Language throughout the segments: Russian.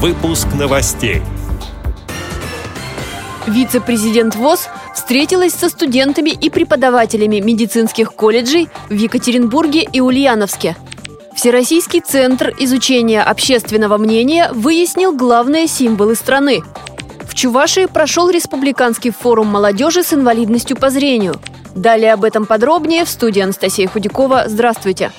Выпуск новостей. Вице-президент ВОЗ встретилась со студентами и преподавателями медицинских колледжей в Екатеринбурге и Ульяновске. Всероссийский центр изучения общественного мнения выяснил главные символы страны. В Чувашии прошел республиканский форум молодежи с инвалидностью по зрению. Далее об этом подробнее в студии Анастасия Худякова. Здравствуйте.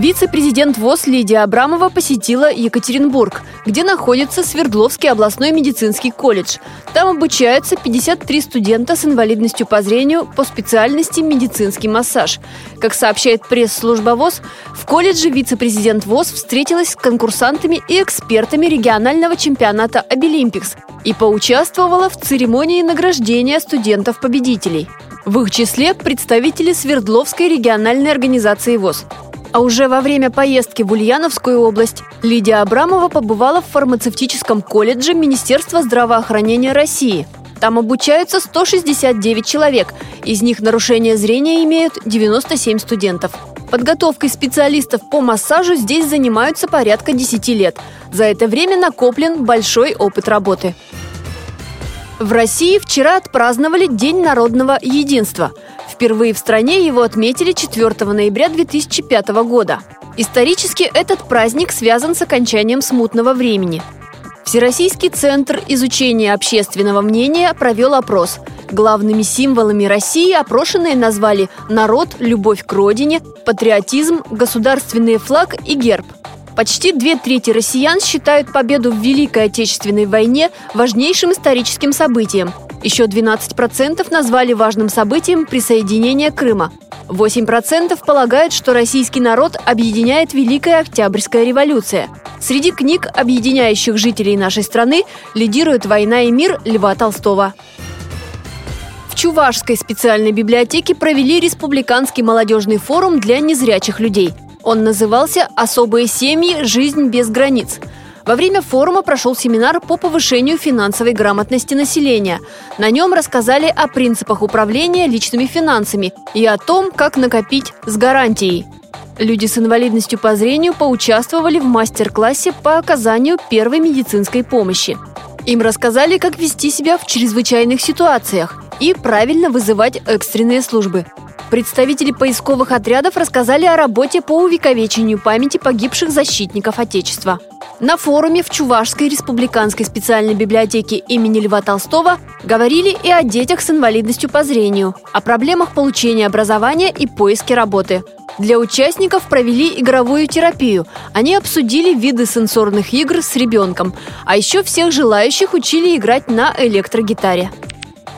Вице-президент ВОЗ Лидия Абрамова посетила Екатеринбург, где находится Свердловский областной медицинский колледж. Там обучаются 53 студента с инвалидностью по зрению по специальности медицинский массаж. Как сообщает пресс-служба ВОЗ, в колледже вице-президент ВОЗ встретилась с конкурсантами и экспертами регионального чемпионата «Обилимпикс» и поучаствовала в церемонии награждения студентов-победителей. В их числе представители Свердловской региональной организации ВОЗ. А уже во время поездки в Ульяновскую область Лидия Абрамова побывала в фармацевтическом колледже Министерства здравоохранения России. Там обучаются 169 человек, из них нарушение зрения имеют 97 студентов. Подготовкой специалистов по массажу здесь занимаются порядка 10 лет. За это время накоплен большой опыт работы. В России вчера отпраздновали День народного единства – Впервые в стране его отметили 4 ноября 2005 года. Исторически этот праздник связан с окончанием смутного времени. Всероссийский центр изучения общественного мнения провел опрос. Главными символами России опрошенные назвали народ, любовь к родине, патриотизм, государственный флаг и герб. Почти две трети россиян считают победу в Великой Отечественной войне важнейшим историческим событием, еще 12% назвали важным событием присоединение Крыма. 8% полагают, что российский народ объединяет Великая Октябрьская революция. Среди книг, объединяющих жителей нашей страны, лидирует «Война и мир» Льва Толстого. В Чувашской специальной библиотеке провели Республиканский молодежный форум для незрячих людей. Он назывался «Особые семьи. Жизнь без границ». Во время форума прошел семинар по повышению финансовой грамотности населения. На нем рассказали о принципах управления личными финансами и о том, как накопить с гарантией. Люди с инвалидностью по зрению поучаствовали в мастер-классе по оказанию первой медицинской помощи. Им рассказали, как вести себя в чрезвычайных ситуациях и правильно вызывать экстренные службы. Представители поисковых отрядов рассказали о работе по увековечению памяти погибших защитников Отечества. На форуме в Чувашской республиканской специальной библиотеке имени Льва Толстого говорили и о детях с инвалидностью по зрению, о проблемах получения образования и поиске работы. Для участников провели игровую терапию. Они обсудили виды сенсорных игр с ребенком, а еще всех желающих учили играть на электрогитаре.